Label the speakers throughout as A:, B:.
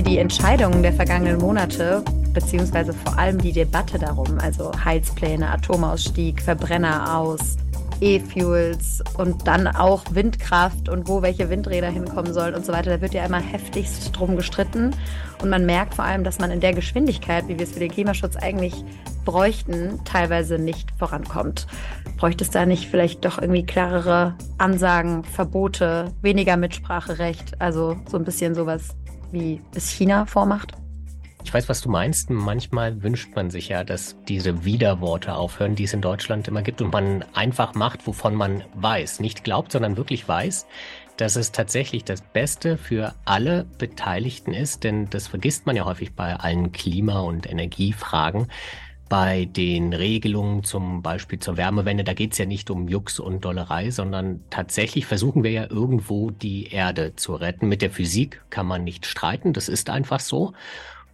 A: mir die Entscheidungen der vergangenen Monate, beziehungsweise vor allem die Debatte darum, also Heizpläne, Atomausstieg, Verbrenner aus, E-Fuels und dann auch Windkraft und wo welche Windräder hinkommen sollen und so weiter. Da wird ja immer heftigst drum gestritten. Und man merkt vor allem, dass man in der Geschwindigkeit, wie wir es für den Klimaschutz eigentlich bräuchten, teilweise nicht vorankommt. Bräuchte es da nicht vielleicht doch irgendwie klarere Ansagen, Verbote, weniger Mitspracherecht? Also so ein bisschen sowas, wie es China vormacht?
B: Ich weiß, was du meinst. Manchmal wünscht man sich ja, dass diese Widerworte aufhören, die es in Deutschland immer gibt und man einfach macht, wovon man weiß. Nicht glaubt, sondern wirklich weiß, dass es tatsächlich das Beste für alle Beteiligten ist. Denn das vergisst man ja häufig bei allen Klima- und Energiefragen. Bei den Regelungen zum Beispiel zur Wärmewende, da geht es ja nicht um Jux und Dollerei, sondern tatsächlich versuchen wir ja irgendwo die Erde zu retten. Mit der Physik kann man nicht streiten, das ist einfach so.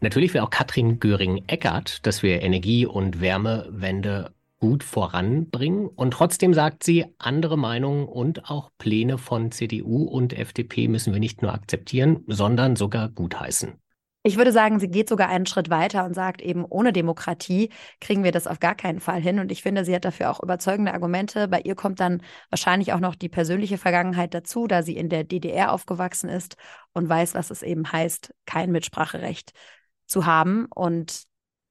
B: Natürlich will auch Katrin Göring-Eckert, dass wir Energie- und Wärmewende gut voranbringen. Und trotzdem sagt sie, andere Meinungen und auch Pläne von CDU und FDP müssen wir nicht nur akzeptieren, sondern sogar gutheißen.
A: Ich würde sagen, sie geht sogar einen Schritt weiter und sagt eben, ohne Demokratie kriegen wir das auf gar keinen Fall hin. Und ich finde, sie hat dafür auch überzeugende Argumente. Bei ihr kommt dann wahrscheinlich auch noch die persönliche Vergangenheit dazu, da sie in der DDR aufgewachsen ist und weiß, was es eben heißt, kein Mitspracherecht zu haben. Und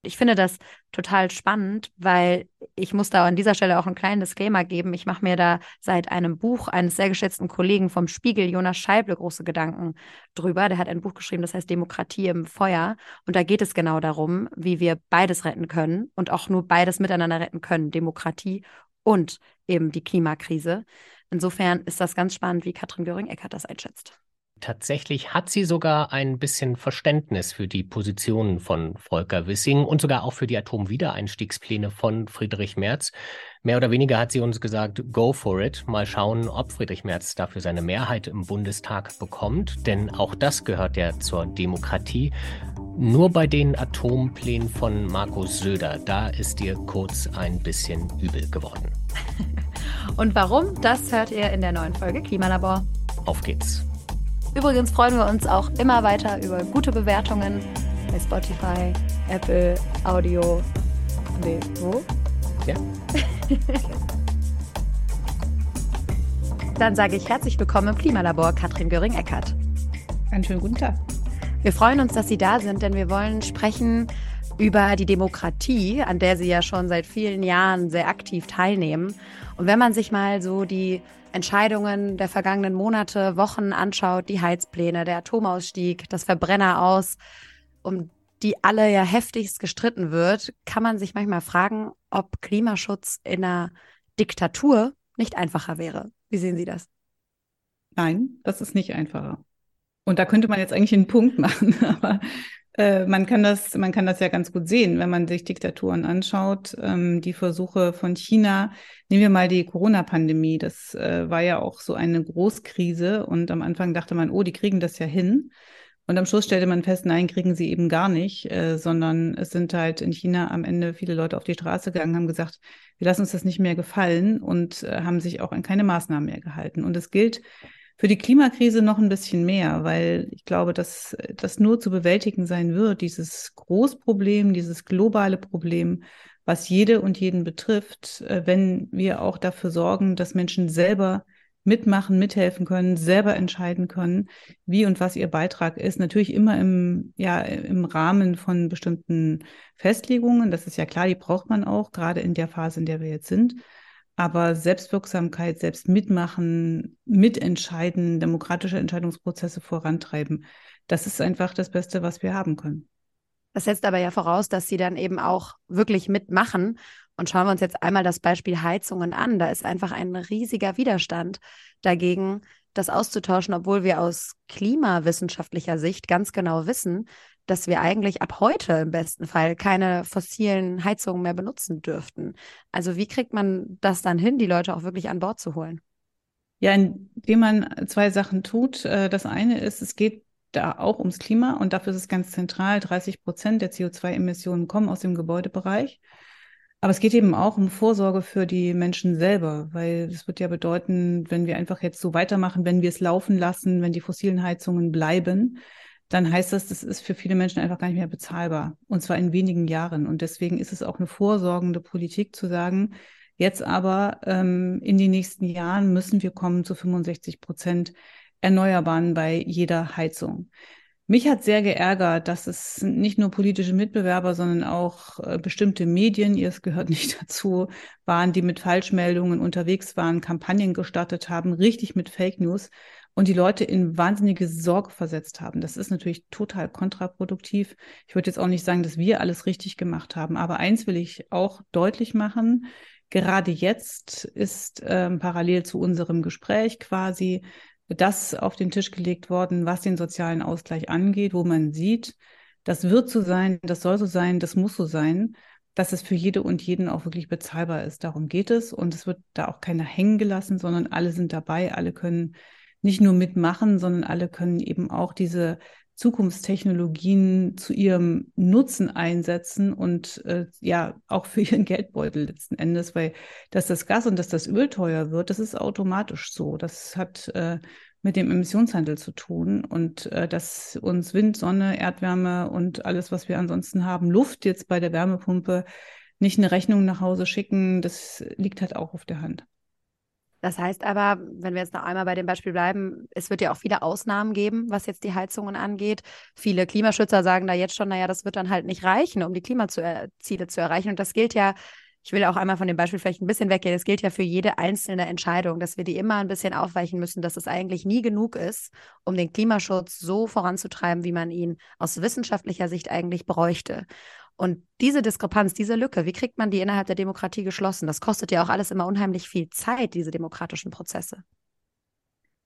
A: ich finde das total spannend, weil ich muss da an dieser Stelle auch einen kleinen Disclaimer geben. Ich mache mir da seit einem Buch eines sehr geschätzten Kollegen vom Spiegel, Jonas Scheible, große Gedanken drüber. Der hat ein Buch geschrieben, das heißt Demokratie im Feuer. Und da geht es genau darum, wie wir beides retten können und auch nur beides miteinander retten können. Demokratie und eben die Klimakrise. Insofern ist das ganz spannend, wie Katrin Göring-Eckert das einschätzt.
B: Tatsächlich hat sie sogar ein bisschen Verständnis für die Positionen von Volker Wissing und sogar auch für die Atomwiedereinstiegspläne von Friedrich Merz. Mehr oder weniger hat sie uns gesagt, go for it. Mal schauen, ob Friedrich Merz dafür seine Mehrheit im Bundestag bekommt. Denn auch das gehört ja zur Demokratie. Nur bei den Atomplänen von Markus Söder, da ist dir kurz ein bisschen übel geworden.
A: Und warum? Das hört ihr in der neuen Folge Klimalabor.
B: Auf geht's.
A: Übrigens freuen wir uns auch immer weiter über gute Bewertungen bei Spotify, Apple, Audio. Nee, wo?
B: Ja.
A: Dann sage ich herzlich willkommen im Klimalabor, Katrin Göring-Eckert.
C: Einen schönen guten Tag.
A: Wir freuen uns, dass Sie da sind, denn wir wollen sprechen über die Demokratie, an der Sie ja schon seit vielen Jahren sehr aktiv teilnehmen. Und wenn man sich mal so die Entscheidungen der vergangenen Monate, Wochen anschaut, die Heizpläne, der Atomausstieg, das Verbrenner aus, um die alle ja heftigst gestritten wird, kann man sich manchmal fragen, ob Klimaschutz in einer Diktatur nicht einfacher wäre. Wie sehen Sie das?
C: Nein, das ist nicht einfacher. Und da könnte man jetzt eigentlich einen Punkt machen, aber äh, man kann das, man kann das ja ganz gut sehen, wenn man sich Diktaturen anschaut. Ähm, die Versuche von China, nehmen wir mal die Corona-Pandemie, das äh, war ja auch so eine Großkrise und am Anfang dachte man, oh, die kriegen das ja hin. Und am Schluss stellte man fest, nein, kriegen sie eben gar nicht, äh, sondern es sind halt in China am Ende viele Leute auf die Straße gegangen, haben gesagt, wir lassen uns das nicht mehr gefallen und äh, haben sich auch an keine Maßnahmen mehr gehalten. Und es gilt für die Klimakrise noch ein bisschen mehr, weil ich glaube, dass das nur zu bewältigen sein wird, dieses Großproblem, dieses globale Problem, was jede und jeden betrifft, äh, wenn wir auch dafür sorgen, dass Menschen selber mitmachen, mithelfen können, selber entscheiden können, wie und was ihr Beitrag ist. Natürlich immer im, ja, im Rahmen von bestimmten Festlegungen. Das ist ja klar, die braucht man auch, gerade in der Phase, in der wir jetzt sind. Aber Selbstwirksamkeit, selbst mitmachen, mitentscheiden, demokratische Entscheidungsprozesse vorantreiben, das ist einfach das Beste, was wir haben können.
A: Das setzt aber ja voraus, dass sie dann eben auch wirklich mitmachen. Und schauen wir uns jetzt einmal das Beispiel Heizungen an. Da ist einfach ein riesiger Widerstand dagegen, das auszutauschen, obwohl wir aus klimawissenschaftlicher Sicht ganz genau wissen, dass wir eigentlich ab heute im besten Fall keine fossilen Heizungen mehr benutzen dürften. Also wie kriegt man das dann hin, die Leute auch wirklich an Bord zu holen?
C: Ja, indem man zwei Sachen tut. Äh, das eine ist, es geht da auch ums Klima und dafür ist es ganz zentral, 30 Prozent der CO2-Emissionen kommen aus dem Gebäudebereich. Aber es geht eben auch um Vorsorge für die Menschen selber, weil es wird ja bedeuten, wenn wir einfach jetzt so weitermachen, wenn wir es laufen lassen, wenn die fossilen Heizungen bleiben, dann heißt das, das ist für viele Menschen einfach gar nicht mehr bezahlbar. Und zwar in wenigen Jahren. Und deswegen ist es auch eine vorsorgende Politik zu sagen, jetzt aber ähm, in den nächsten Jahren müssen wir kommen zu 65 Prozent Erneuerbaren bei jeder Heizung. Mich hat sehr geärgert, dass es nicht nur politische Mitbewerber, sondern auch äh, bestimmte Medien, ihr es gehört nicht dazu, waren, die mit Falschmeldungen unterwegs waren, Kampagnen gestartet haben, richtig mit Fake News und die Leute in wahnsinnige Sorge versetzt haben. Das ist natürlich total kontraproduktiv. Ich würde jetzt auch nicht sagen, dass wir alles richtig gemacht haben, aber eins will ich auch deutlich machen. Gerade jetzt ist ähm, parallel zu unserem Gespräch quasi das auf den Tisch gelegt worden, was den sozialen Ausgleich angeht, wo man sieht, das wird so sein, das soll so sein, das muss so sein, dass es für jede und jeden auch wirklich bezahlbar ist. Darum geht es und es wird da auch keiner hängen gelassen, sondern alle sind dabei, alle können nicht nur mitmachen, sondern alle können eben auch diese Zukunftstechnologien zu ihrem Nutzen einsetzen und äh, ja auch für ihren Geldbeutel letzten Endes, weil dass das Gas und dass das Öl teuer wird, das ist automatisch so. Das hat äh, mit dem Emissionshandel zu tun und äh, dass uns Wind, Sonne, Erdwärme und alles, was wir ansonsten haben, Luft jetzt bei der Wärmepumpe nicht eine Rechnung nach Hause schicken, das liegt halt auch auf der Hand.
A: Das heißt aber, wenn wir jetzt noch einmal bei dem Beispiel bleiben, es wird ja auch viele Ausnahmen geben, was jetzt die Heizungen angeht. Viele Klimaschützer sagen da jetzt schon, naja, das wird dann halt nicht reichen, um die Klimaziele zu erreichen. Und das gilt ja, ich will auch einmal von dem Beispiel vielleicht ein bisschen weggehen, das gilt ja für jede einzelne Entscheidung, dass wir die immer ein bisschen aufweichen müssen, dass es eigentlich nie genug ist, um den Klimaschutz so voranzutreiben, wie man ihn aus wissenschaftlicher Sicht eigentlich bräuchte. Und diese Diskrepanz, diese Lücke, wie kriegt man die innerhalb der Demokratie geschlossen? Das kostet ja auch alles immer unheimlich viel Zeit, diese demokratischen Prozesse.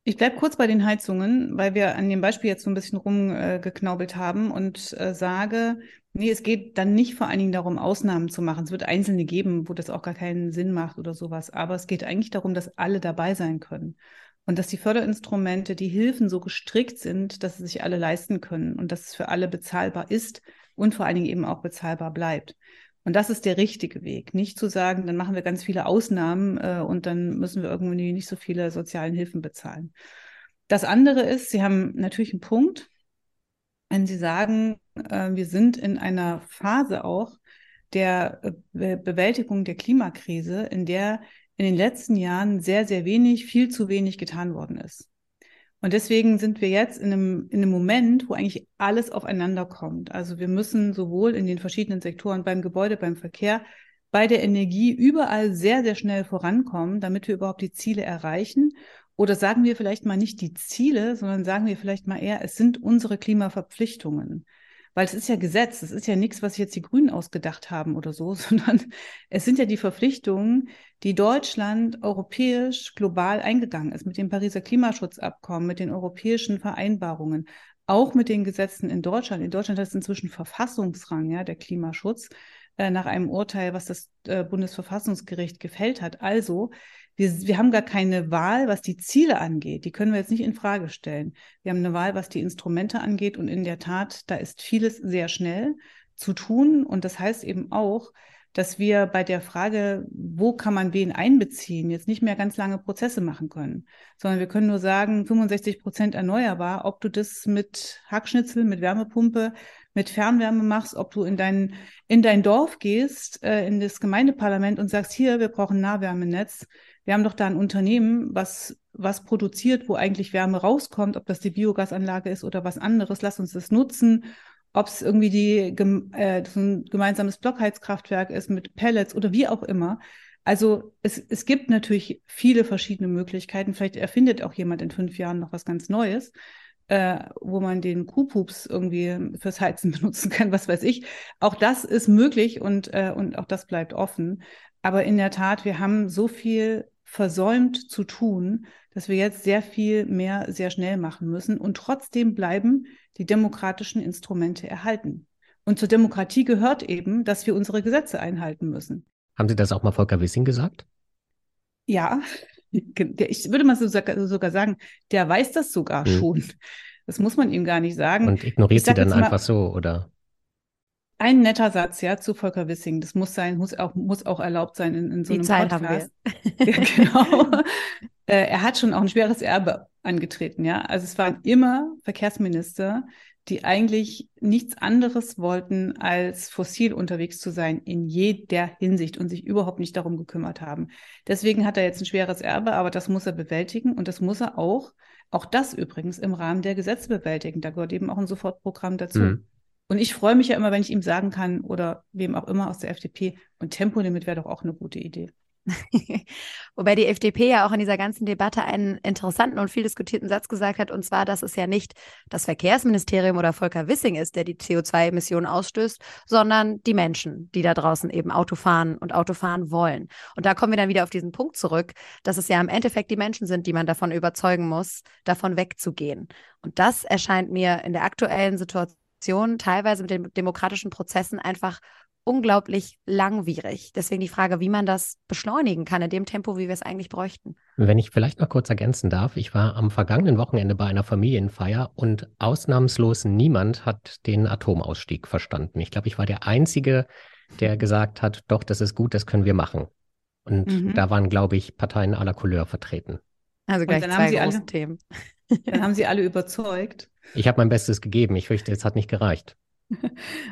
C: Ich bleibe kurz bei den Heizungen, weil wir an dem Beispiel jetzt so ein bisschen rumgeknaubelt äh, haben und äh, sage, nee, es geht dann nicht vor allen Dingen darum, Ausnahmen zu machen. Es wird Einzelne geben, wo das auch gar keinen Sinn macht oder sowas. Aber es geht eigentlich darum, dass alle dabei sein können. Und dass die Förderinstrumente, die Hilfen so gestrickt sind, dass sie sich alle leisten können und dass es für alle bezahlbar ist und vor allen Dingen eben auch bezahlbar bleibt. Und das ist der richtige Weg. Nicht zu sagen, dann machen wir ganz viele Ausnahmen äh, und dann müssen wir irgendwie nicht so viele sozialen Hilfen bezahlen. Das andere ist, Sie haben natürlich einen Punkt, wenn Sie sagen, äh, wir sind in einer Phase auch der äh, Be Bewältigung der Klimakrise, in der in den letzten Jahren sehr, sehr wenig, viel zu wenig getan worden ist. Und deswegen sind wir jetzt in einem, in einem Moment, wo eigentlich alles aufeinander kommt. Also wir müssen sowohl in den verschiedenen Sektoren, beim Gebäude, beim Verkehr, bei der Energie überall sehr, sehr schnell vorankommen, damit wir überhaupt die Ziele erreichen. Oder sagen wir vielleicht mal nicht die Ziele, sondern sagen wir vielleicht mal eher, es sind unsere Klimaverpflichtungen weil es ist ja Gesetz, es ist ja nichts, was jetzt die Grünen ausgedacht haben oder so, sondern es sind ja die Verpflichtungen, die Deutschland europäisch global eingegangen ist mit dem Pariser Klimaschutzabkommen, mit den europäischen Vereinbarungen, auch mit den Gesetzen in Deutschland. In Deutschland hat es inzwischen Verfassungsrang, ja, der Klimaschutz, äh, nach einem Urteil, was das äh, Bundesverfassungsgericht gefällt hat. Also wir, wir haben gar keine Wahl, was die Ziele angeht. Die können wir jetzt nicht in Frage stellen. Wir haben eine Wahl, was die Instrumente angeht. Und in der Tat, da ist vieles sehr schnell zu tun. Und das heißt eben auch, dass wir bei der Frage, wo kann man wen einbeziehen, jetzt nicht mehr ganz lange Prozesse machen können, sondern wir können nur sagen, 65 Prozent erneuerbar, ob du das mit Hackschnitzel, mit Wärmepumpe, mit Fernwärme machst, ob du in dein, in dein Dorf gehst, äh, in das Gemeindeparlament und sagst, hier, wir brauchen Nahwärmenetz, wir haben doch da ein Unternehmen, was, was produziert, wo eigentlich Wärme rauskommt, ob das die Biogasanlage ist oder was anderes. Lass uns das nutzen. Ob es irgendwie die, äh, so ein gemeinsames Blockheizkraftwerk ist mit Pellets oder wie auch immer. Also es, es gibt natürlich viele verschiedene Möglichkeiten. Vielleicht erfindet auch jemand in fünf Jahren noch was ganz Neues, äh, wo man den Kuhpups irgendwie fürs Heizen benutzen kann, was weiß ich. Auch das ist möglich und, äh, und auch das bleibt offen. Aber in der Tat, wir haben so viel versäumt zu tun, dass wir jetzt sehr viel mehr sehr schnell machen müssen und trotzdem bleiben die demokratischen Instrumente erhalten. Und zur Demokratie gehört eben, dass wir unsere Gesetze einhalten müssen.
B: Haben Sie das auch mal Volker Wissing gesagt?
C: Ja, ich würde mal sogar sagen, der weiß das sogar hm. schon. Das muss man ihm gar nicht sagen.
B: Und ignoriert sie dann einfach so, oder?
C: Ein netter Satz, ja, zu Volker Wissing. Das muss sein, muss auch, muss auch erlaubt sein in, in so Die einem Zeit Podcast. Haben wir. ja, genau. äh, er hat schon auch ein schweres Erbe angetreten, ja. Also es waren immer Verkehrsminister, die eigentlich nichts anderes wollten, als fossil unterwegs zu sein in jeder Hinsicht und sich überhaupt nicht darum gekümmert haben. Deswegen hat er jetzt ein schweres Erbe, aber das muss er bewältigen und das muss er auch, auch das übrigens im Rahmen der Gesetze bewältigen. Da gehört eben auch ein Sofortprogramm dazu. Mhm. Und ich freue mich ja immer, wenn ich ihm sagen kann oder wem auch immer aus der FDP, und Tempolimit wäre doch auch eine gute Idee.
A: Wobei die FDP ja auch in dieser ganzen Debatte einen interessanten und viel diskutierten Satz gesagt hat, und zwar, dass es ja nicht das Verkehrsministerium oder Volker Wissing ist, der die CO2-Emissionen ausstößt, sondern die Menschen, die da draußen eben Auto fahren und Auto fahren wollen. Und da kommen wir dann wieder auf diesen Punkt zurück, dass es ja im Endeffekt die Menschen sind, die man davon überzeugen muss, davon wegzugehen. Und das erscheint mir in der aktuellen Situation teilweise mit den demokratischen Prozessen einfach unglaublich langwierig. Deswegen die Frage, wie man das beschleunigen kann in dem Tempo, wie wir es eigentlich bräuchten.
B: Wenn ich vielleicht noch kurz ergänzen darf, ich war am vergangenen Wochenende bei einer Familienfeier und ausnahmslos niemand hat den Atomausstieg verstanden. Ich glaube, ich war der Einzige, der gesagt hat, doch, das ist gut, das können wir machen. Und mhm. da waren, glaube ich, Parteien aller Couleur vertreten.
A: Also gleich zwei große alle, Themen.
C: Dann haben sie alle überzeugt.
B: Ich habe mein Bestes gegeben. Ich fürchte, es hat nicht gereicht.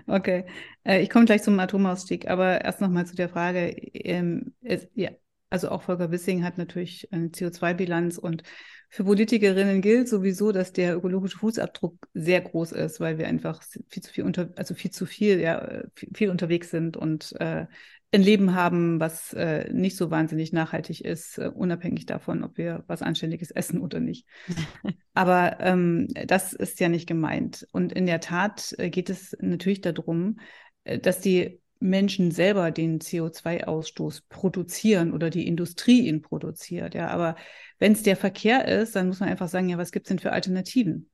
C: Okay, äh, ich komme gleich zum Atomausstieg, aber erst nochmal zu der Frage. Ähm, also auch Volker Wissing hat natürlich eine CO2-Bilanz und für Politikerinnen gilt sowieso, dass der ökologische Fußabdruck sehr groß ist, weil wir einfach viel zu viel unter, also viel zu viel, ja, viel, viel unterwegs sind und äh, ein Leben haben, was äh, nicht so wahnsinnig nachhaltig ist, äh, unabhängig davon, ob wir was Anständiges essen oder nicht. Aber ähm, das ist ja nicht gemeint. Und in der Tat äh, geht es natürlich darum, äh, dass die Menschen selber den CO2-Ausstoß produzieren oder die Industrie ihn produziert. Ja, aber wenn es der Verkehr ist, dann muss man einfach sagen, ja, was gibt es denn für Alternativen?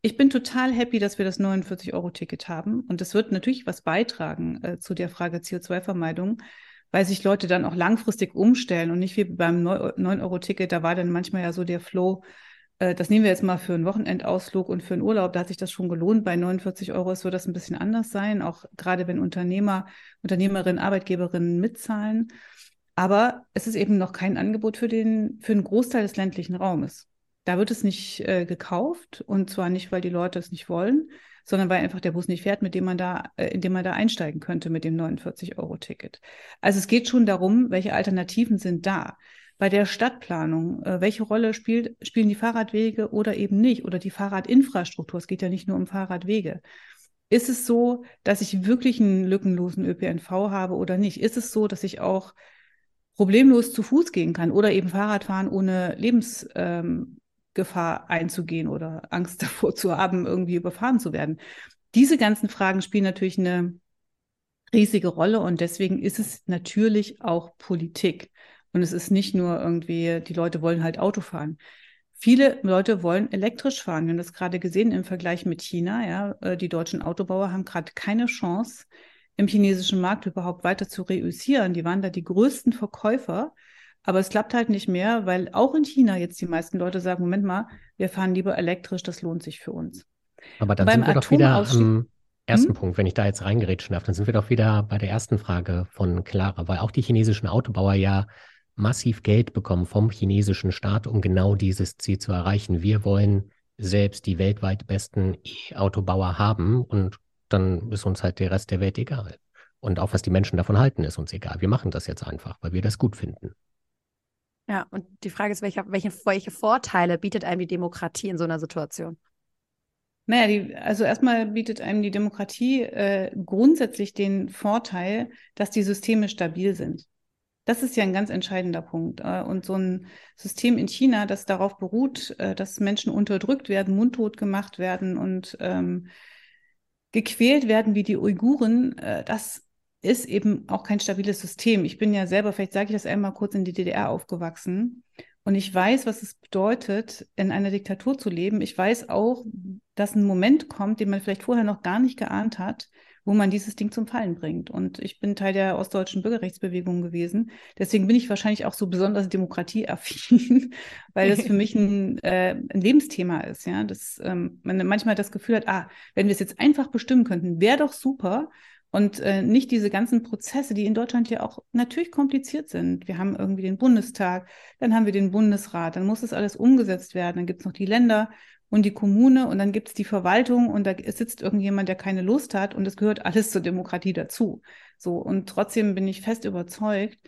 C: Ich bin total happy, dass wir das 49-Euro-Ticket haben. Und das wird natürlich was beitragen äh, zu der Frage CO2-Vermeidung, weil sich Leute dann auch langfristig umstellen und nicht wie beim 9-Euro-Ticket, da war dann manchmal ja so der Flow, äh, das nehmen wir jetzt mal für einen Wochenendausflug und für einen Urlaub, da hat sich das schon gelohnt. Bei 49 Euro wird das ein bisschen anders sein, auch gerade wenn Unternehmer, Unternehmerinnen, Arbeitgeberinnen mitzahlen. Aber es ist eben noch kein Angebot für den, für einen Großteil des ländlichen Raumes. Da wird es nicht äh, gekauft und zwar nicht, weil die Leute es nicht wollen, sondern weil einfach der Bus nicht fährt, mit dem man da, äh, in dem man da einsteigen könnte mit dem 49-Euro-Ticket. Also es geht schon darum, welche Alternativen sind da bei der Stadtplanung, äh, welche Rolle spielt, spielen die Fahrradwege oder eben nicht oder die Fahrradinfrastruktur? Es geht ja nicht nur um Fahrradwege. Ist es so, dass ich wirklich einen lückenlosen ÖPNV habe oder nicht? Ist es so, dass ich auch problemlos zu Fuß gehen kann oder eben Fahrrad fahren, ohne Lebensgefahr ähm, einzugehen oder Angst davor zu haben, irgendwie überfahren zu werden? Diese ganzen Fragen spielen natürlich eine riesige Rolle und deswegen ist es natürlich auch Politik. Und es ist nicht nur irgendwie, die Leute wollen halt Auto fahren. Viele Leute wollen elektrisch fahren. Wir haben das gerade gesehen im Vergleich mit China. Ja, äh, die deutschen Autobauer haben gerade keine Chance, im chinesischen Markt überhaupt weiter zu reüssieren. Die waren da die größten Verkäufer. Aber es klappt halt nicht mehr, weil auch in China jetzt die meisten Leute sagen, Moment mal, wir fahren lieber elektrisch, das lohnt sich für uns.
B: Aber dann sind wir doch wieder am ersten hm? Punkt, wenn ich da jetzt reingerätschen darf, dann sind wir doch wieder bei der ersten Frage von Clara, weil auch die chinesischen Autobauer ja massiv Geld bekommen vom chinesischen Staat, um genau dieses Ziel zu erreichen. Wir wollen selbst die weltweit besten E-Autobauer haben und dann ist uns halt der Rest der Welt egal. Und auch was die Menschen davon halten, ist uns egal. Wir machen das jetzt einfach, weil wir das gut finden.
A: Ja, und die Frage ist, welche, welche, welche Vorteile bietet einem die Demokratie in so einer Situation?
C: Naja, die, also erstmal bietet einem die Demokratie äh, grundsätzlich den Vorteil, dass die Systeme stabil sind. Das ist ja ein ganz entscheidender Punkt. Äh, und so ein System in China, das darauf beruht, äh, dass Menschen unterdrückt werden, mundtot gemacht werden und ähm, gequält werden wie die Uiguren, äh, das ist eben auch kein stabiles System. Ich bin ja selber, vielleicht sage ich das einmal kurz, in die DDR aufgewachsen. Und ich weiß, was es bedeutet, in einer Diktatur zu leben. Ich weiß auch, dass ein Moment kommt, den man vielleicht vorher noch gar nicht geahnt hat, wo man dieses Ding zum Fallen bringt. Und ich bin Teil der ostdeutschen Bürgerrechtsbewegung gewesen. Deswegen bin ich wahrscheinlich auch so besonders demokratieaffin, weil das für mich ein, äh, ein Lebensthema ist. Ja, dass ähm, man manchmal das Gefühl hat, ah, wenn wir es jetzt einfach bestimmen könnten, wäre doch super. Und äh, nicht diese ganzen Prozesse, die in Deutschland ja auch natürlich kompliziert sind. Wir haben irgendwie den Bundestag, dann haben wir den Bundesrat, dann muss das alles umgesetzt werden, dann gibt es noch die Länder und die Kommune und dann gibt es die Verwaltung und da sitzt irgendjemand, der keine Lust hat und es gehört alles zur Demokratie dazu. So und trotzdem bin ich fest überzeugt,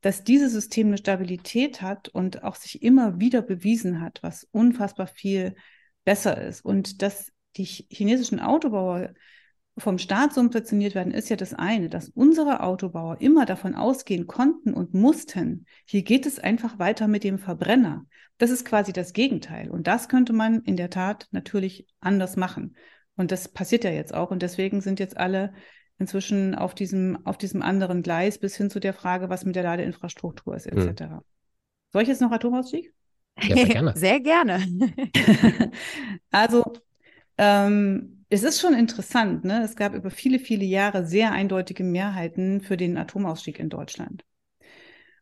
C: dass dieses System eine Stabilität hat und auch sich immer wieder bewiesen hat, was unfassbar viel besser ist und dass die chinesischen Autobauer vom Staat subventioniert werden, ist ja das eine, dass unsere Autobauer immer davon ausgehen konnten und mussten, hier geht es einfach weiter mit dem Verbrenner. Das ist quasi das Gegenteil. Und das könnte man in der Tat natürlich anders machen. Und das passiert ja jetzt auch. Und deswegen sind jetzt alle inzwischen auf diesem, auf diesem anderen Gleis bis hin zu der Frage, was mit der Ladeinfrastruktur ist, etc. Hm. Soll ich jetzt noch Atomausstieg?
A: Ja, sehr gerne. sehr gerne.
C: also, ähm, es ist schon interessant, ne? Es gab über viele, viele Jahre sehr eindeutige Mehrheiten für den Atomausstieg in Deutschland.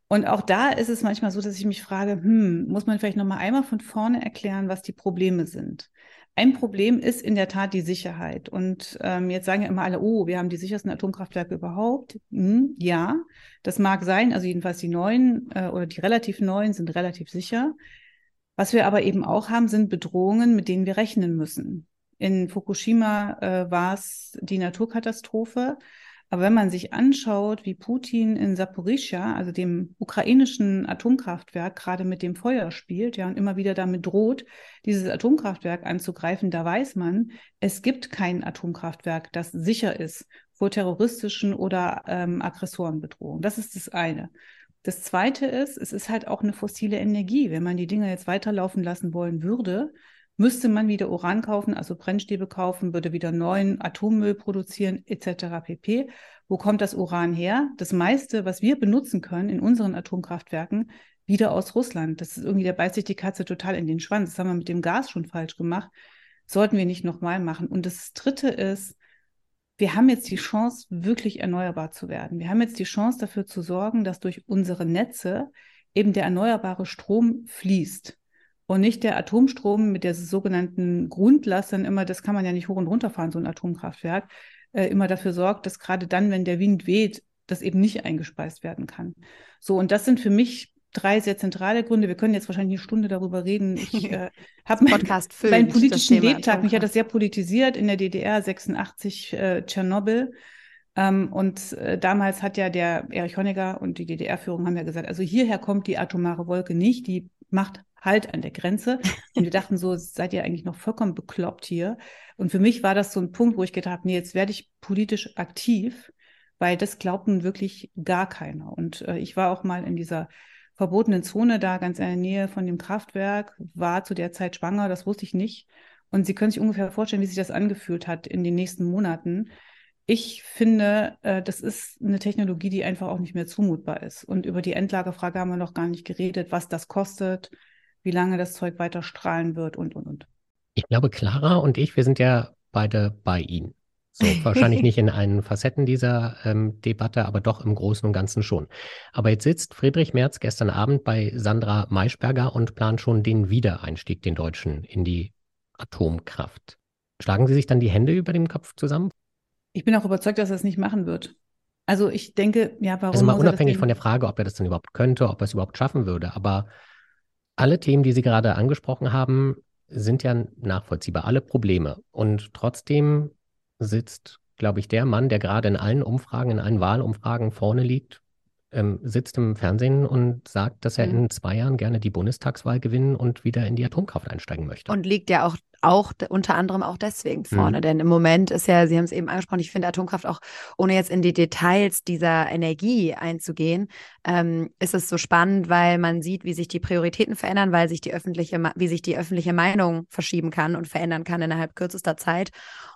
C: Und auch da ist es manchmal so, dass ich mich frage, hm, muss man vielleicht noch mal einmal von vorne erklären, was die Probleme sind? Ein Problem ist in der Tat die Sicherheit. Und ähm, jetzt sagen ja immer alle, oh, wir haben die sichersten Atomkraftwerke überhaupt. Hm, ja, das mag sein. Also jedenfalls die neuen äh, oder die relativ neuen sind relativ sicher. Was wir aber eben auch haben, sind Bedrohungen, mit denen wir rechnen müssen. In Fukushima äh, war es die Naturkatastrophe. Aber wenn man sich anschaut, wie Putin in Saporischja, also dem ukrainischen Atomkraftwerk, gerade mit dem Feuer spielt, ja, und immer wieder damit droht, dieses Atomkraftwerk anzugreifen, da weiß man, es gibt kein Atomkraftwerk, das sicher ist vor terroristischen oder ähm, Aggressorenbedrohungen. Das ist das eine. Das zweite ist, es ist halt auch eine fossile Energie. Wenn man die Dinger jetzt weiterlaufen lassen wollen würde, müsste man wieder Uran kaufen, also Brennstäbe kaufen, würde wieder neuen Atommüll produzieren, etc. pp. Wo kommt das Uran her? Das meiste, was wir benutzen können in unseren Atomkraftwerken, wieder aus Russland. Das ist irgendwie, da beißt sich die Katze total in den Schwanz. Das haben wir mit dem Gas schon falsch gemacht. Sollten wir nicht nochmal machen. Und das Dritte ist, wir haben jetzt die Chance, wirklich erneuerbar zu werden. Wir haben jetzt die Chance dafür zu sorgen, dass durch unsere Netze eben der erneuerbare Strom fließt und nicht der Atomstrom mit der sogenannten Grundlast, dann immer, das kann man ja nicht hoch und runter fahren, so ein Atomkraftwerk, äh, immer dafür sorgt, dass gerade dann, wenn der Wind weht, das eben nicht eingespeist werden kann. So, und das sind für mich drei sehr zentrale Gründe. Wir können jetzt wahrscheinlich eine Stunde darüber reden. Ich äh, habe meinen politischen Lebtag, mich hat das sehr politisiert in der DDR 86 äh, Tschernobyl. Ähm, und äh, damals hat ja der Erich Honecker und die DDR-Führung haben ja gesagt, also hierher kommt die atomare Wolke nicht, die macht halt an der Grenze. Und wir dachten so, seid ihr eigentlich noch vollkommen bekloppt hier? Und für mich war das so ein Punkt, wo ich gedacht habe, nee, jetzt werde ich politisch aktiv, weil das glaubt nun wirklich gar keiner. Und äh, ich war auch mal in dieser verbotenen Zone da ganz in der Nähe von dem Kraftwerk, war zu der Zeit schwanger, das wusste ich nicht. Und Sie können sich ungefähr vorstellen, wie sich das angefühlt hat in den nächsten Monaten. Ich finde, äh, das ist eine Technologie, die einfach auch nicht mehr zumutbar ist. Und über die Endlagerfrage haben wir noch gar nicht geredet, was das kostet, wie lange das Zeug weiter strahlen wird und, und, und.
B: Ich glaube, Clara und ich, wir sind ja beide bei Ihnen. So, wahrscheinlich nicht in allen Facetten dieser ähm, Debatte, aber doch im Großen und Ganzen schon. Aber jetzt sitzt Friedrich Merz gestern Abend bei Sandra Maischberger und plant schon den Wiedereinstieg, den Deutschen, in die Atomkraft. Schlagen Sie sich dann die Hände über dem Kopf zusammen?
C: Ich bin auch überzeugt, dass er es nicht machen wird. Also ich denke, ja, warum?
B: Also mal unabhängig von der Frage, ob er das dann überhaupt könnte, ob er es überhaupt schaffen würde. Aber alle Themen, die Sie gerade angesprochen haben, sind ja nachvollziehbar, alle Probleme. Und trotzdem sitzt, glaube ich, der Mann, der gerade in allen Umfragen, in allen Wahlumfragen vorne liegt, ähm, sitzt im Fernsehen und sagt, dass er mhm. in zwei Jahren gerne die Bundestagswahl gewinnen und wieder in die Atomkraft einsteigen möchte.
A: Und liegt ja auch auch unter anderem auch deswegen vorne. Mhm. Denn im Moment ist ja, Sie haben es eben angesprochen, ich finde Atomkraft auch, ohne jetzt in die Details dieser Energie einzugehen, ähm, ist es so spannend, weil man sieht, wie sich die Prioritäten verändern, weil sich die öffentliche, wie sich die öffentliche Meinung verschieben kann und verändern kann innerhalb kürzester Zeit.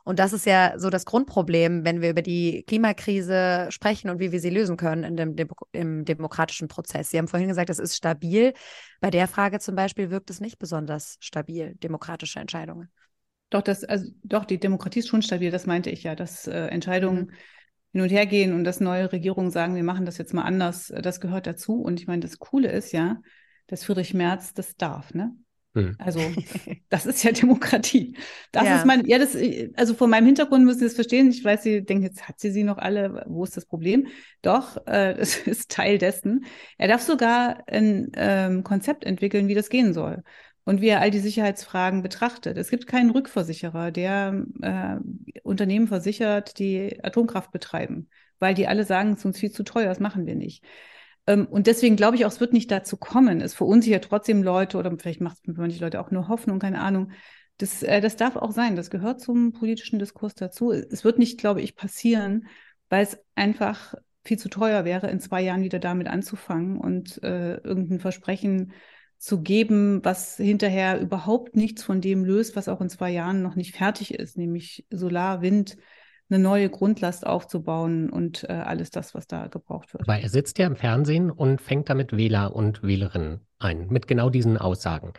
A: Und das ist ja so das Grundproblem, wenn wir über die Klimakrise sprechen und wie wir sie lösen können in dem, im demokratischen Prozess. Sie haben vorhin gesagt, es ist stabil. Bei der Frage zum Beispiel wirkt es nicht besonders stabil, demokratische Entscheidungen.
C: Doch, das, also, doch, die Demokratie ist schon stabil, das meinte ich ja, dass äh, Entscheidungen mhm. hin und her gehen und dass neue Regierungen sagen, wir machen das jetzt mal anders, äh, das gehört dazu. Und ich meine, das Coole ist ja, dass Friedrich Merz das darf, ne? Hm. Also, das ist ja Demokratie. Das ja. ist mein, ja, das, also von meinem Hintergrund müssen Sie es verstehen. Ich weiß, Sie denken, jetzt hat sie sie noch alle. Wo ist das Problem? Doch, äh, das ist Teil dessen. Er darf sogar ein ähm, Konzept entwickeln, wie das gehen soll. Und wie er all die Sicherheitsfragen betrachtet. Es gibt keinen Rückversicherer, der äh, Unternehmen versichert, die Atomkraft betreiben, weil die alle sagen, es ist uns viel zu teuer, das machen wir nicht. Ähm, und deswegen glaube ich auch, es wird nicht dazu kommen. Es verunsichert trotzdem Leute oder vielleicht macht es manche Leute auch nur Hoffnung, keine Ahnung. Das, äh, das darf auch sein. Das gehört zum politischen Diskurs dazu. Es wird nicht, glaube ich, passieren, weil es einfach viel zu teuer wäre, in zwei Jahren wieder damit anzufangen und äh, irgendein Versprechen zu geben, was hinterher überhaupt nichts von dem löst, was auch in zwei Jahren noch nicht fertig ist, nämlich Solar, Wind, eine neue Grundlast aufzubauen und äh, alles das, was da gebraucht wird.
B: Weil er sitzt ja im Fernsehen und fängt damit Wähler und Wählerinnen ein, mit genau diesen Aussagen.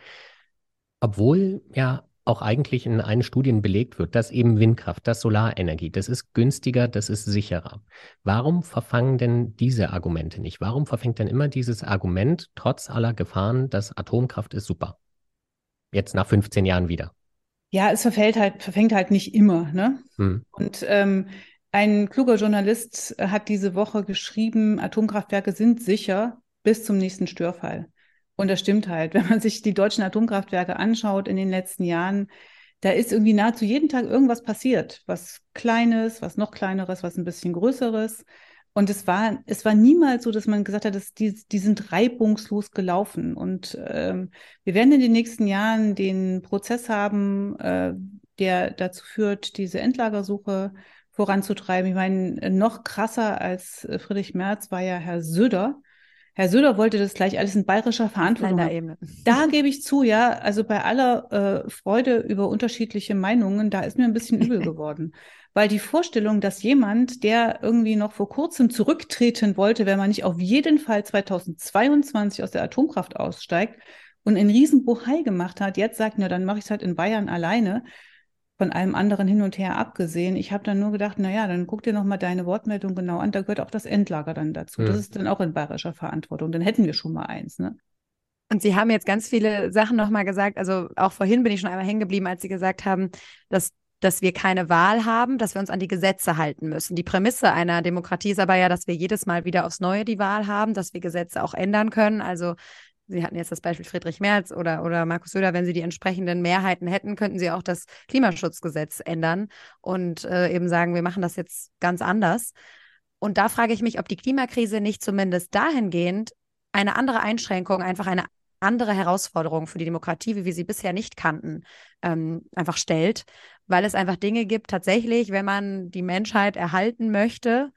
B: Obwohl ja auch eigentlich in allen Studien belegt wird, dass eben Windkraft, dass Solarenergie, das ist günstiger, das ist sicherer. Warum verfangen denn diese Argumente nicht? Warum verfängt denn immer dieses Argument, trotz aller Gefahren, dass Atomkraft ist super? Jetzt nach 15 Jahren wieder.
C: Ja, es verfällt halt, verfängt halt nicht immer. Ne? Hm. Und ähm, ein kluger Journalist hat diese Woche geschrieben, Atomkraftwerke sind sicher bis zum nächsten Störfall. Und das stimmt halt. Wenn man sich die deutschen Atomkraftwerke anschaut in den letzten Jahren, da ist irgendwie nahezu jeden Tag irgendwas passiert. Was Kleines, was noch Kleineres, was ein bisschen Größeres. Und es war, es war niemals so, dass man gesagt hat, dass die, die sind reibungslos gelaufen. Und ähm, wir werden in den nächsten Jahren den Prozess haben, äh, der dazu führt, diese Endlagersuche voranzutreiben. Ich meine, noch krasser als Friedrich Merz war ja Herr Söder, Herr Söder wollte das gleich alles in bayerischer Verantwortung. Haben. Da gebe ich zu, ja, also bei aller äh, Freude über unterschiedliche Meinungen, da ist mir ein bisschen übel geworden. Weil die Vorstellung, dass jemand, der irgendwie noch vor kurzem zurücktreten wollte, wenn man nicht auf jeden Fall 2022 aus der Atomkraft aussteigt und einen Riesenbuchai gemacht hat, jetzt sagt, na, dann mache ich es halt in Bayern alleine von allem anderen hin und her abgesehen. Ich habe dann nur gedacht, naja, dann guck dir nochmal deine Wortmeldung genau an, da gehört auch das Endlager dann dazu. Mhm. Das ist dann auch in bayerischer Verantwortung. Dann hätten wir schon mal eins, ne?
A: Und Sie haben jetzt ganz viele Sachen nochmal gesagt. Also auch vorhin bin ich schon einmal hängen geblieben, als Sie gesagt haben, dass, dass wir keine Wahl haben, dass wir uns an die Gesetze halten müssen. Die Prämisse einer Demokratie ist aber ja, dass wir jedes Mal wieder aufs Neue die Wahl haben, dass wir Gesetze auch ändern können. Also Sie hatten jetzt das Beispiel Friedrich Merz oder, oder Markus Söder, wenn Sie die entsprechenden Mehrheiten hätten, könnten Sie auch das Klimaschutzgesetz ändern und äh, eben sagen, wir machen das jetzt ganz anders. Und da frage ich mich, ob die Klimakrise nicht zumindest dahingehend eine andere Einschränkung, einfach eine andere Herausforderung für die Demokratie, wie wir sie bisher nicht kannten, ähm, einfach stellt, weil es einfach Dinge gibt, tatsächlich, wenn man die Menschheit erhalten möchte,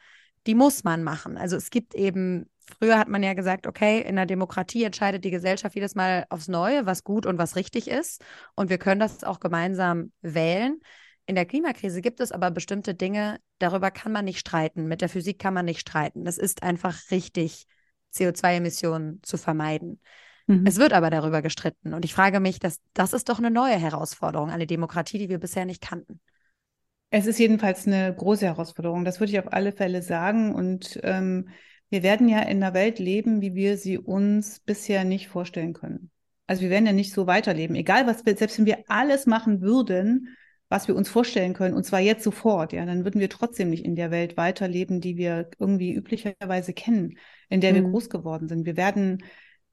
A: die muss man machen. Also es gibt eben Früher hat man ja gesagt, okay, in der Demokratie entscheidet die Gesellschaft jedes Mal aufs Neue, was gut und was richtig ist. Und wir können das auch gemeinsam wählen. In der Klimakrise gibt es aber bestimmte Dinge, darüber kann man nicht streiten. Mit der Physik kann man nicht streiten. Es ist einfach richtig, CO2-Emissionen zu vermeiden. Mhm. Es wird aber darüber gestritten. Und ich frage mich, dass, das ist doch eine neue Herausforderung, eine Demokratie, die wir bisher nicht kannten.
C: Es ist jedenfalls eine große Herausforderung. Das würde ich auf alle Fälle sagen. Und ähm, wir werden ja in einer Welt leben, wie wir sie uns bisher nicht vorstellen können. Also wir werden ja nicht so weiterleben. Egal was wir, selbst wenn wir alles machen würden, was wir uns vorstellen können, und zwar jetzt sofort, ja, dann würden wir trotzdem nicht in der Welt weiterleben, die wir irgendwie üblicherweise kennen, in der mhm. wir groß geworden sind. Wir werden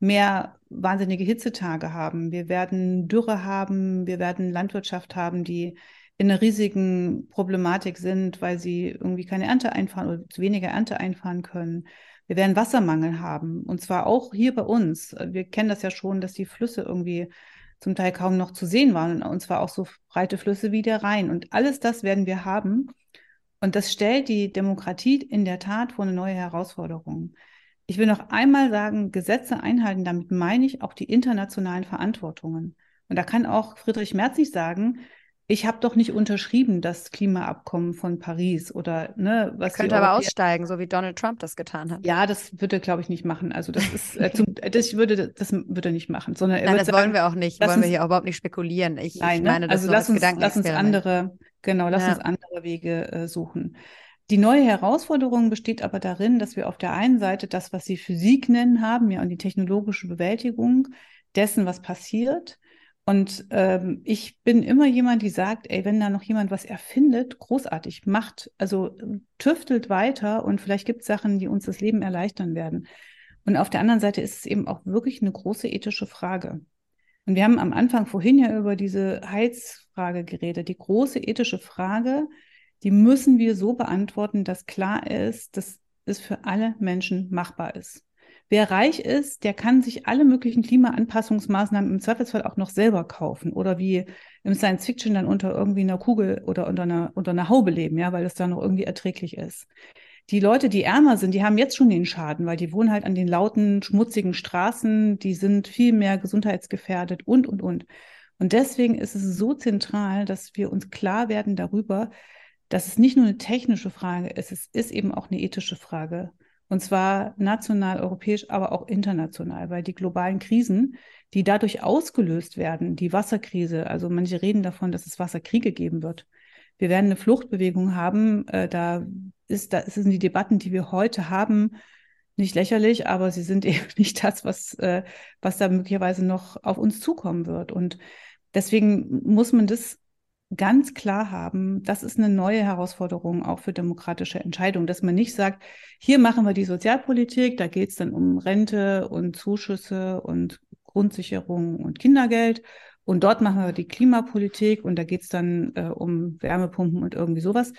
C: mehr wahnsinnige Hitzetage haben. Wir werden Dürre haben. Wir werden Landwirtschaft haben, die in einer riesigen Problematik sind, weil sie irgendwie keine Ernte einfahren oder zu weniger Ernte einfahren können. Wir werden Wassermangel haben und zwar auch hier bei uns. Wir kennen das ja schon, dass die Flüsse irgendwie zum Teil kaum noch zu sehen waren und zwar auch so breite Flüsse wie der Rhein. Und alles das werden wir haben. Und das stellt die Demokratie in der Tat vor eine neue Herausforderung. Ich will noch einmal sagen, Gesetze einhalten, damit meine ich auch die internationalen Verantwortungen. Und da kann auch Friedrich Merz nicht sagen, ich habe doch nicht unterschrieben das Klimaabkommen von Paris oder ne,
A: was. Könnte aber aussteigen, so wie Donald Trump das getan hat.
C: Ja, das würde, glaube ich, nicht machen. Also das ist, äh, zum, das würde, das würde er nicht machen, sondern
A: er Nein, das sagen, wollen wir auch nicht. Wollen uns, wir hier überhaupt nicht spekulieren. Ich,
C: nein, ich ne? meine, das also lass uns, lass uns andere, genau, lass ja. uns andere Wege äh, suchen. Die neue Herausforderung besteht aber darin, dass wir auf der einen Seite das, was Sie Physik nennen haben, ja, und die technologische Bewältigung dessen, was passiert, und ähm, ich bin immer jemand, die sagt, ey, wenn da noch jemand was erfindet, großartig, macht, also tüftelt weiter und vielleicht gibt es Sachen, die uns das Leben erleichtern werden. Und auf der anderen Seite ist es eben auch wirklich eine große ethische Frage. Und wir haben am Anfang vorhin ja über diese Heizfrage geredet, die große ethische Frage, die müssen wir so beantworten, dass klar ist, dass es für alle Menschen machbar ist. Wer reich ist, der kann sich alle möglichen Klimaanpassungsmaßnahmen im Zweifelsfall auch noch selber kaufen oder wie im Science Fiction dann unter irgendwie einer Kugel oder unter einer, unter einer Haube leben, ja, weil es da noch irgendwie erträglich ist. Die Leute, die ärmer sind, die haben jetzt schon den Schaden, weil die wohnen halt an den lauten, schmutzigen Straßen, die sind viel mehr gesundheitsgefährdet und, und, und. Und deswegen ist es so zentral, dass wir uns klar werden darüber, dass es nicht nur eine technische Frage ist, es ist eben auch eine ethische Frage. Und zwar national, europäisch, aber auch international, weil die globalen Krisen, die dadurch ausgelöst werden, die Wasserkrise, also manche reden davon, dass es Wasserkriege geben wird. Wir werden eine Fluchtbewegung haben. Äh, da ist, da sind die Debatten, die wir heute haben, nicht lächerlich, aber sie sind eben nicht das, was, äh, was da möglicherweise noch auf uns zukommen wird. Und deswegen muss man das ganz klar haben, das ist eine neue Herausforderung auch für demokratische Entscheidungen, dass man nicht sagt, hier machen wir die Sozialpolitik, da geht es dann um Rente und Zuschüsse und Grundsicherung und Kindergeld und dort machen wir die Klimapolitik und da geht es dann äh, um Wärmepumpen und irgendwie sowas.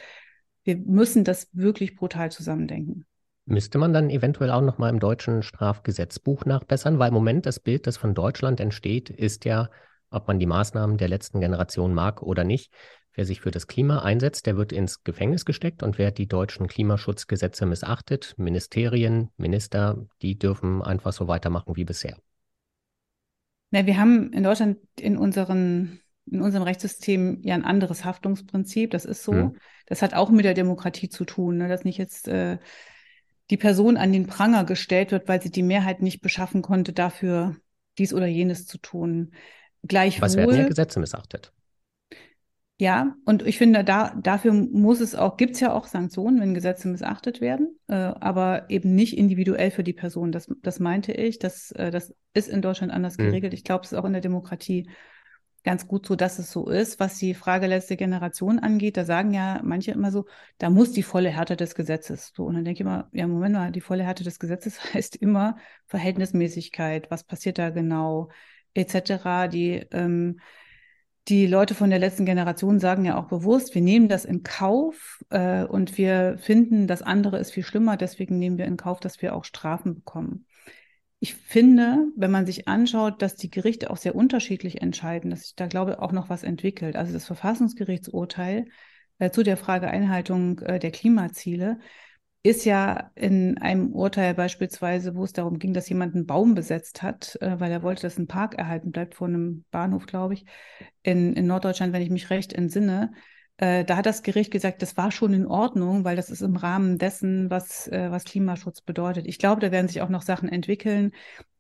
C: Wir müssen das wirklich brutal zusammendenken.
B: Müsste man dann eventuell auch noch mal im deutschen Strafgesetzbuch nachbessern, weil im Moment das Bild, das von Deutschland entsteht, ist ja ob man die Maßnahmen der letzten Generation mag oder nicht. Wer sich für das Klima einsetzt, der wird ins Gefängnis gesteckt und wer die deutschen Klimaschutzgesetze missachtet, Ministerien, Minister, die dürfen einfach so weitermachen wie bisher.
C: Na, wir haben in Deutschland in, unseren, in unserem Rechtssystem ja ein anderes Haftungsprinzip. Das ist so. Hm. Das hat auch mit der Demokratie zu tun, ne? dass nicht jetzt äh, die Person an den Pranger gestellt wird, weil sie die Mehrheit nicht beschaffen konnte, dafür dies oder jenes zu tun. Gleichwohl.
B: Was werden ja Gesetze missachtet.
C: Ja, und ich finde, da, dafür muss es auch, gibt es ja auch Sanktionen, wenn Gesetze missachtet werden, äh, aber eben nicht individuell für die Person. Das, das meinte ich. Das, äh, das ist in Deutschland anders mhm. geregelt. Ich glaube, es ist auch in der Demokratie ganz gut so, dass es so ist. Was die Frage letzte Generation angeht, da sagen ja manche immer so, da muss die volle Härte des Gesetzes. So, und dann denke ich immer, ja, Moment mal, die volle Härte des Gesetzes heißt immer Verhältnismäßigkeit. Was passiert da genau? Etc., die, ähm, die Leute von der letzten Generation sagen ja auch bewusst, wir nehmen das in Kauf äh, und wir finden, das andere ist viel schlimmer, deswegen nehmen wir in Kauf, dass wir auch Strafen bekommen. Ich finde, wenn man sich anschaut, dass die Gerichte auch sehr unterschiedlich entscheiden, dass sich da, glaube ich, auch noch was entwickelt. Also das Verfassungsgerichtsurteil äh, zu der Frage Einhaltung äh, der Klimaziele ist ja in einem Urteil beispielsweise, wo es darum ging, dass jemand einen Baum besetzt hat, äh, weil er wollte, dass ein Park erhalten bleibt vor einem Bahnhof, glaube ich, in, in Norddeutschland, wenn ich mich recht entsinne. Äh, da hat das Gericht gesagt, das war schon in Ordnung, weil das ist im Rahmen dessen, was, äh, was Klimaschutz bedeutet. Ich glaube, da werden sich auch noch Sachen entwickeln.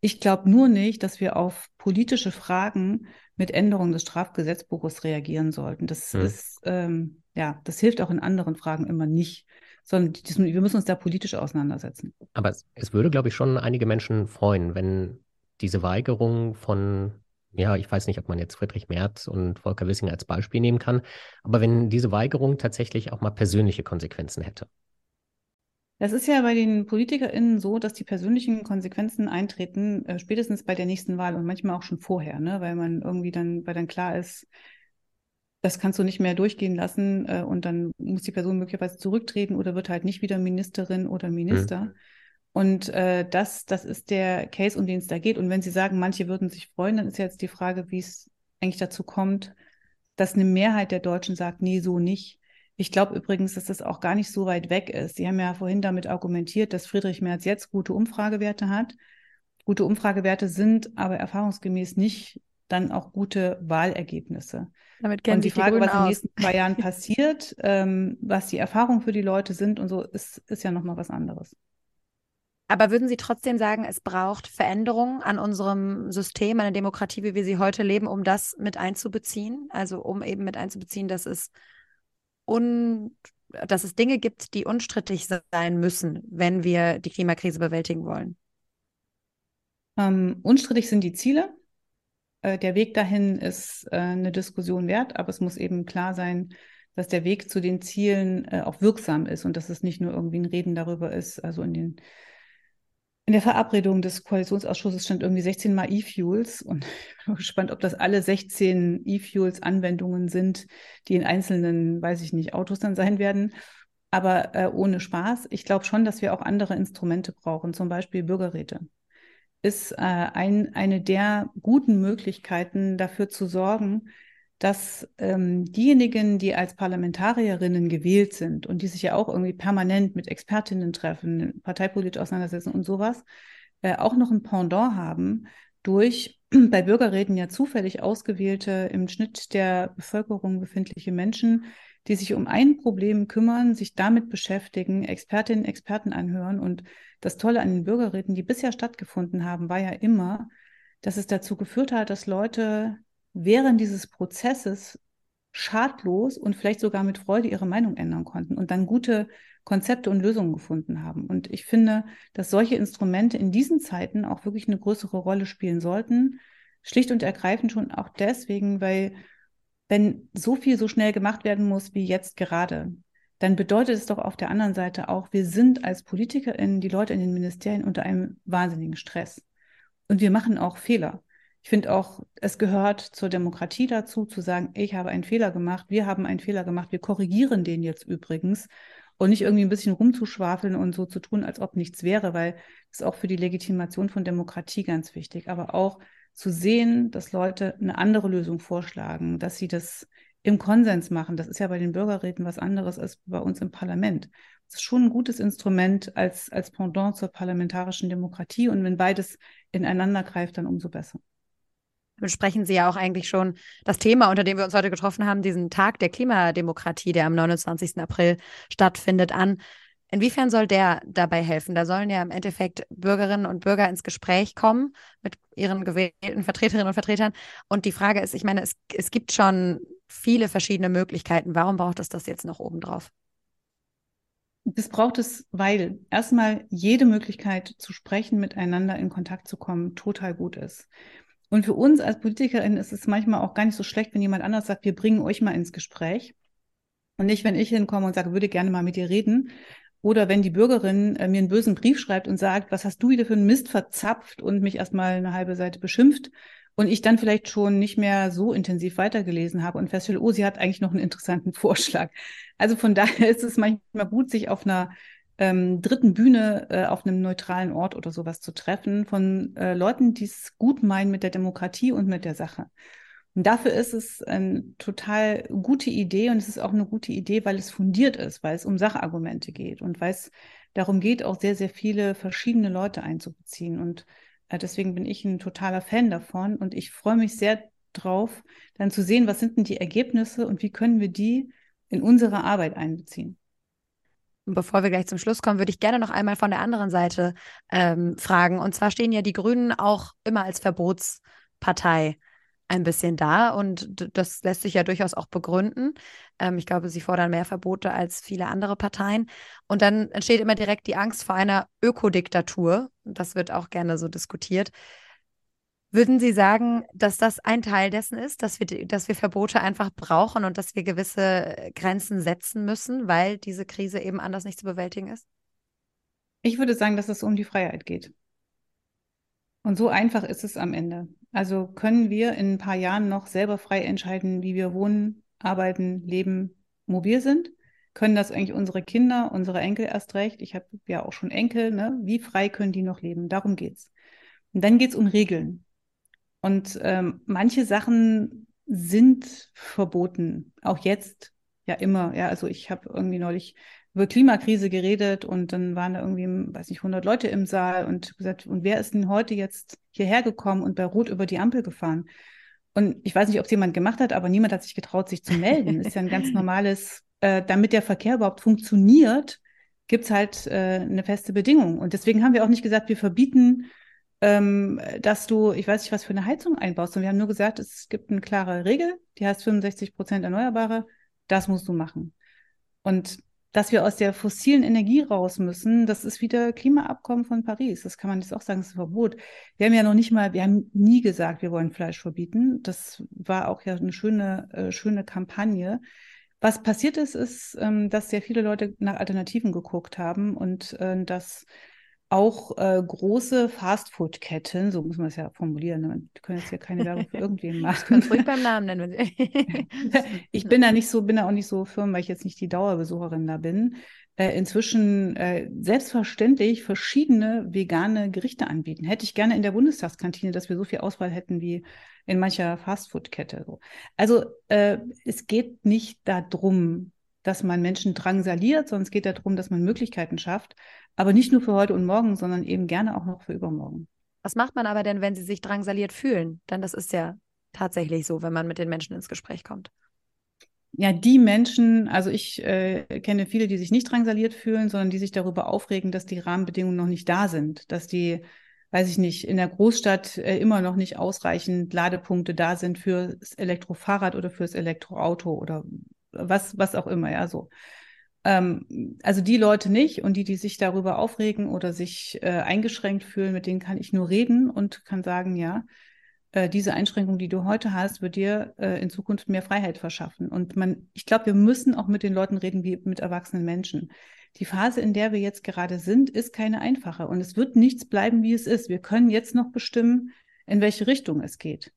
C: Ich glaube nur nicht, dass wir auf politische Fragen mit Änderungen des Strafgesetzbuches reagieren sollten. Das hm. ist, ähm, ja, das hilft auch in anderen Fragen immer nicht sondern wir müssen uns da politisch auseinandersetzen.
B: Aber es, es würde, glaube ich, schon einige Menschen freuen, wenn diese Weigerung von, ja, ich weiß nicht, ob man jetzt Friedrich Merz und Volker Wissing als Beispiel nehmen kann, aber wenn diese Weigerung tatsächlich auch mal persönliche Konsequenzen hätte.
C: Das ist ja bei den PolitikerInnen so, dass die persönlichen Konsequenzen eintreten, äh, spätestens bei der nächsten Wahl und manchmal auch schon vorher, ne? weil man irgendwie dann, weil dann klar ist, das kannst du nicht mehr durchgehen lassen äh, und dann muss die Person möglicherweise zurücktreten oder wird halt nicht wieder Ministerin oder Minister. Mhm. Und äh, das, das ist der Case, um den es da geht. Und wenn Sie sagen, manche würden sich freuen, dann ist jetzt die Frage, wie es eigentlich dazu kommt, dass eine Mehrheit der Deutschen sagt, nee, so nicht. Ich glaube übrigens, dass das auch gar nicht so weit weg ist. Sie haben ja vorhin damit argumentiert, dass Friedrich Merz jetzt gute Umfragewerte hat. Gute Umfragewerte sind aber erfahrungsgemäß nicht dann auch gute Wahlergebnisse. Damit kennen und die Frage, die was in den nächsten zwei Jahren passiert, ähm, was die Erfahrungen für die Leute sind und so, ist, ist ja nochmal was anderes.
A: Aber würden Sie trotzdem sagen, es braucht Veränderungen an unserem System, an der Demokratie, wie wir sie heute leben, um das mit einzubeziehen? Also um eben mit einzubeziehen, dass es un dass es Dinge gibt, die unstrittig sein müssen, wenn wir die Klimakrise bewältigen wollen?
C: Ähm, unstrittig sind die Ziele. Äh, der Weg dahin ist äh, eine Diskussion wert, aber es muss eben klar sein, dass der Weg zu den Zielen äh, auch wirksam ist und dass es nicht nur irgendwie ein Reden darüber ist, also in den in der Verabredung des Koalitionsausschusses stand irgendwie 16 mal E-Fuels und ich bin gespannt, ob das alle 16 E-Fuels-Anwendungen sind, die in einzelnen, weiß ich nicht, Autos dann sein werden. Aber äh, ohne Spaß. Ich glaube schon, dass wir auch andere Instrumente brauchen, zum Beispiel Bürgerräte. Ist äh, ein, eine der guten Möglichkeiten, dafür zu sorgen, dass ähm, diejenigen, die als Parlamentarierinnen gewählt sind und die sich ja auch irgendwie permanent mit Expertinnen treffen, parteipolitisch auseinandersetzen und sowas, äh, auch noch ein Pendant haben durch bei Bürgerräten ja zufällig ausgewählte, im Schnitt der Bevölkerung befindliche Menschen, die sich um ein Problem kümmern, sich damit beschäftigen, Expertinnen, Experten anhören. Und das Tolle an den Bürgerräten, die bisher stattgefunden haben, war ja immer, dass es dazu geführt hat, dass Leute während dieses Prozesses schadlos und vielleicht sogar mit Freude ihre Meinung ändern konnten und dann gute Konzepte und Lösungen gefunden haben. Und ich finde, dass solche Instrumente in diesen Zeiten auch wirklich eine größere Rolle spielen sollten. Schlicht und ergreifend schon auch deswegen, weil wenn so viel so schnell gemacht werden muss wie jetzt gerade, dann bedeutet es doch auf der anderen Seite auch, wir sind als PolitikerInnen, die Leute in den Ministerien unter einem wahnsinnigen Stress. Und wir machen auch Fehler. Ich finde auch, es gehört zur Demokratie dazu, zu sagen, ich habe einen Fehler gemacht, wir haben einen Fehler gemacht, wir korrigieren den jetzt übrigens und nicht irgendwie ein bisschen rumzuschwafeln und so zu tun, als ob nichts wäre, weil das ist auch für die Legitimation von Demokratie ganz wichtig. Aber auch zu sehen, dass Leute eine andere Lösung vorschlagen, dass sie das im Konsens machen. Das ist ja bei den Bürgerräten was anderes als bei uns im Parlament. Das ist schon ein gutes Instrument als, als Pendant zur parlamentarischen Demokratie. Und wenn beides ineinander greift, dann umso besser
A: besprechen Sie ja auch eigentlich schon das Thema, unter dem wir uns heute getroffen haben, diesen Tag der Klimademokratie, der am 29. April stattfindet, an. Inwiefern soll der dabei helfen? Da sollen ja im Endeffekt Bürgerinnen und Bürger ins Gespräch kommen mit ihren gewählten Vertreterinnen und Vertretern. Und die Frage ist, ich meine, es, es gibt schon viele verschiedene Möglichkeiten. Warum braucht es das jetzt noch obendrauf?
C: Das braucht es, weil erstmal jede Möglichkeit zu sprechen, miteinander in Kontakt zu kommen, total gut ist. Und für uns als Politikerin ist es manchmal auch gar nicht so schlecht, wenn jemand anders sagt, wir bringen euch mal ins Gespräch. Und nicht, wenn ich hinkomme und sage, würde gerne mal mit dir reden. Oder wenn die Bürgerin äh, mir einen bösen Brief schreibt und sagt, was hast du wieder für einen Mist verzapft und mich erstmal eine halbe Seite beschimpft. Und ich dann vielleicht schon nicht mehr so intensiv weitergelesen habe und feststelle, oh, sie hat eigentlich noch einen interessanten Vorschlag. Also von daher ist es manchmal gut, sich auf einer ähm, dritten Bühne äh, auf einem neutralen Ort oder sowas zu treffen von äh, Leuten, die es gut meinen mit der Demokratie und mit der Sache. Und dafür ist es eine total gute Idee und es ist auch eine gute Idee, weil es fundiert ist, weil es um Sachargumente geht und weil es darum geht, auch sehr, sehr viele verschiedene Leute einzubeziehen. Und äh, deswegen bin ich ein totaler Fan davon und ich freue mich sehr drauf, dann zu sehen, was sind denn die Ergebnisse und wie können wir die in unsere Arbeit einbeziehen.
A: Bevor wir gleich zum Schluss kommen, würde ich gerne noch einmal von der anderen Seite ähm, fragen. Und zwar stehen ja die Grünen auch immer als Verbotspartei ein bisschen da und das lässt sich ja durchaus auch begründen. Ähm, ich glaube, sie fordern mehr Verbote als viele andere Parteien. Und dann entsteht immer direkt die Angst vor einer Ökodiktatur. Das wird auch gerne so diskutiert. Würden Sie sagen, dass das ein Teil dessen ist, dass wir, dass wir Verbote einfach brauchen und dass wir gewisse Grenzen setzen müssen, weil diese Krise eben anders nicht zu bewältigen ist?
C: Ich würde sagen, dass es um die Freiheit geht. Und so einfach ist es am Ende. Also können wir in ein paar Jahren noch selber frei entscheiden, wie wir wohnen, arbeiten, leben, mobil sind? Können das eigentlich unsere Kinder, unsere Enkel erst recht? Ich habe ja auch schon Enkel, ne? Wie frei können die noch leben? Darum geht's. Und dann geht es um Regeln. Und ähm, manche Sachen sind verboten, auch jetzt ja immer. Ja, also ich habe irgendwie neulich über Klimakrise geredet und dann waren da irgendwie, weiß nicht, 100 Leute im Saal und gesagt, und wer ist denn heute jetzt hierher gekommen und bei Rot über die Ampel gefahren? Und ich weiß nicht, ob es jemand gemacht hat, aber niemand hat sich getraut, sich zu melden. ist ja ein ganz normales, äh, damit der Verkehr überhaupt funktioniert, gibt es halt äh, eine feste Bedingung. Und deswegen haben wir auch nicht gesagt, wir verbieten ähm, dass du, ich weiß nicht, was für eine Heizung einbaust. Und wir haben nur gesagt, es gibt eine klare Regel, die heißt 65 Prozent Erneuerbare. Das musst du machen. Und dass wir aus der fossilen Energie raus müssen, das ist wieder Klimaabkommen von Paris. Das kann man jetzt auch sagen, das ist ein Verbot. Wir haben ja noch nicht mal, wir haben nie gesagt, wir wollen Fleisch verbieten. Das war auch ja eine schöne, äh, schöne Kampagne. Was passiert ist, ist, ähm, dass sehr viele Leute nach Alternativen geguckt haben und äh, dass auch äh, große Fastfood-Ketten, so muss man es ja formulieren, ne? wir können jetzt hier keine Werbung für irgendwen machen.
A: Ganz ruhig beim Namen nennen.
C: ich bin da nicht so, bin da auch nicht so firm, weil ich jetzt nicht die Dauerbesucherin da bin. Äh, inzwischen äh, selbstverständlich verschiedene vegane Gerichte anbieten. Hätte ich gerne in der Bundestagskantine, dass wir so viel Auswahl hätten wie in mancher Fastfood-Kette. Also äh, es geht nicht darum, dass man Menschen drangsaliert, sondern es geht darum, dass man Möglichkeiten schafft, aber nicht nur für heute und morgen, sondern eben gerne auch noch für übermorgen.
A: Was macht man aber denn, wenn sie sich drangsaliert fühlen? Denn das ist ja tatsächlich so, wenn man mit den Menschen ins Gespräch kommt.
C: Ja, die Menschen, also ich äh, kenne viele, die sich nicht drangsaliert fühlen, sondern die sich darüber aufregen, dass die Rahmenbedingungen noch nicht da sind, dass die, weiß ich nicht, in der Großstadt äh, immer noch nicht ausreichend Ladepunkte da sind fürs Elektrofahrrad oder fürs Elektroauto oder was, was auch immer, ja, so. Ähm, also die Leute nicht und die, die sich darüber aufregen oder sich äh, eingeschränkt fühlen, mit denen kann ich nur reden und kann sagen, ja, äh, diese Einschränkung, die du heute hast, wird dir äh, in Zukunft mehr Freiheit verschaffen. Und man, ich glaube, wir müssen auch mit den Leuten reden wie mit erwachsenen Menschen. Die Phase, in der wir jetzt gerade sind, ist keine einfache und es wird nichts bleiben, wie es ist. Wir können jetzt noch bestimmen, in welche Richtung es geht.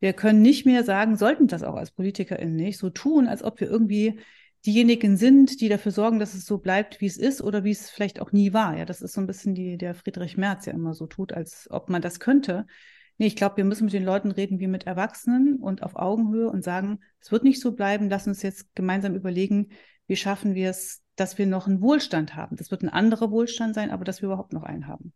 C: Wir können nicht mehr sagen, sollten das auch als PolitikerInnen nicht, so tun, als ob wir irgendwie diejenigen sind, die dafür sorgen, dass es so bleibt, wie es ist oder wie es vielleicht auch nie war. Ja, das ist so ein bisschen die, der Friedrich Merz ja immer so tut, als ob man das könnte. Nee, ich glaube, wir müssen mit den Leuten reden wie mit Erwachsenen und auf Augenhöhe und sagen, es wird nicht so bleiben, lass uns jetzt gemeinsam überlegen, wie schaffen wir es, dass wir noch einen Wohlstand haben. Das wird ein anderer Wohlstand sein, aber dass wir überhaupt noch einen haben.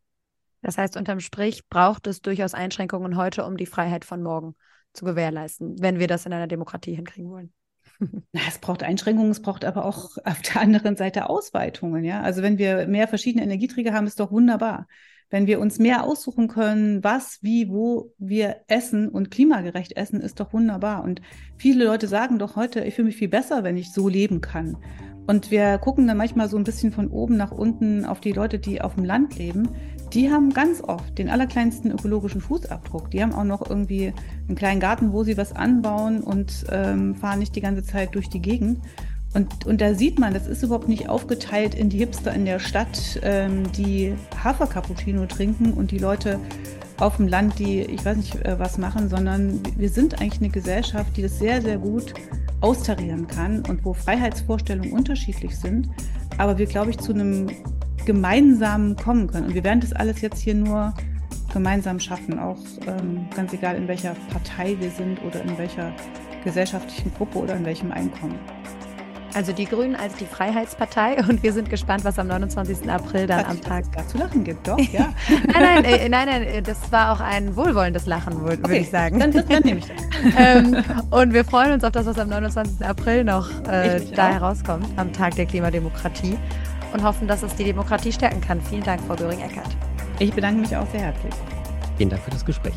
A: Das heißt, unterm Strich braucht es durchaus Einschränkungen heute, um die Freiheit von morgen zu gewährleisten, wenn wir das in einer Demokratie hinkriegen wollen.
C: Es braucht Einschränkungen, es braucht aber auch auf der anderen Seite Ausweitungen. Ja? Also wenn wir mehr verschiedene Energieträger haben, ist doch wunderbar. Wenn wir uns mehr aussuchen können, was, wie, wo wir essen und klimagerecht essen, ist doch wunderbar. Und viele Leute sagen doch heute, ich fühle mich viel besser, wenn ich so leben kann. Und wir gucken dann manchmal so ein bisschen von oben nach unten auf die Leute, die auf dem Land leben. Die haben ganz oft den allerkleinsten ökologischen Fußabdruck. Die haben auch noch irgendwie einen kleinen Garten, wo sie was anbauen und ähm, fahren nicht die ganze Zeit durch die Gegend. Und, und da sieht man, das ist überhaupt nicht aufgeteilt in die Hipster in der Stadt, ähm, die Hafercappuccino trinken und die Leute auf dem Land, die ich weiß nicht äh, was machen, sondern wir sind eigentlich eine Gesellschaft, die das sehr, sehr gut austarieren kann und wo Freiheitsvorstellungen unterschiedlich sind, aber wir, glaube ich, zu einem gemeinsamen kommen können. Und wir werden das alles jetzt hier nur gemeinsam schaffen, auch ähm, ganz egal, in welcher Partei wir sind oder in welcher gesellschaftlichen Gruppe oder in welchem Einkommen.
A: Also die Grünen als die Freiheitspartei und wir sind gespannt, was am 29. April dann was, am Tag
C: da zu lachen gibt, doch, ja.
A: nein, nein, äh, nein, nein, äh, das war auch ein wohlwollendes Lachen, würde okay, ich sagen.
C: Dann, dann nehme ich das.
A: ähm, und wir freuen uns auf das, was am 29. April noch äh, da auch. herauskommt, am Tag der Klimademokratie und hoffen, dass es die Demokratie stärken kann. Vielen Dank, Frau Göring-Eckert.
C: Ich bedanke mich auch sehr herzlich.
B: Vielen Dank für das Gespräch.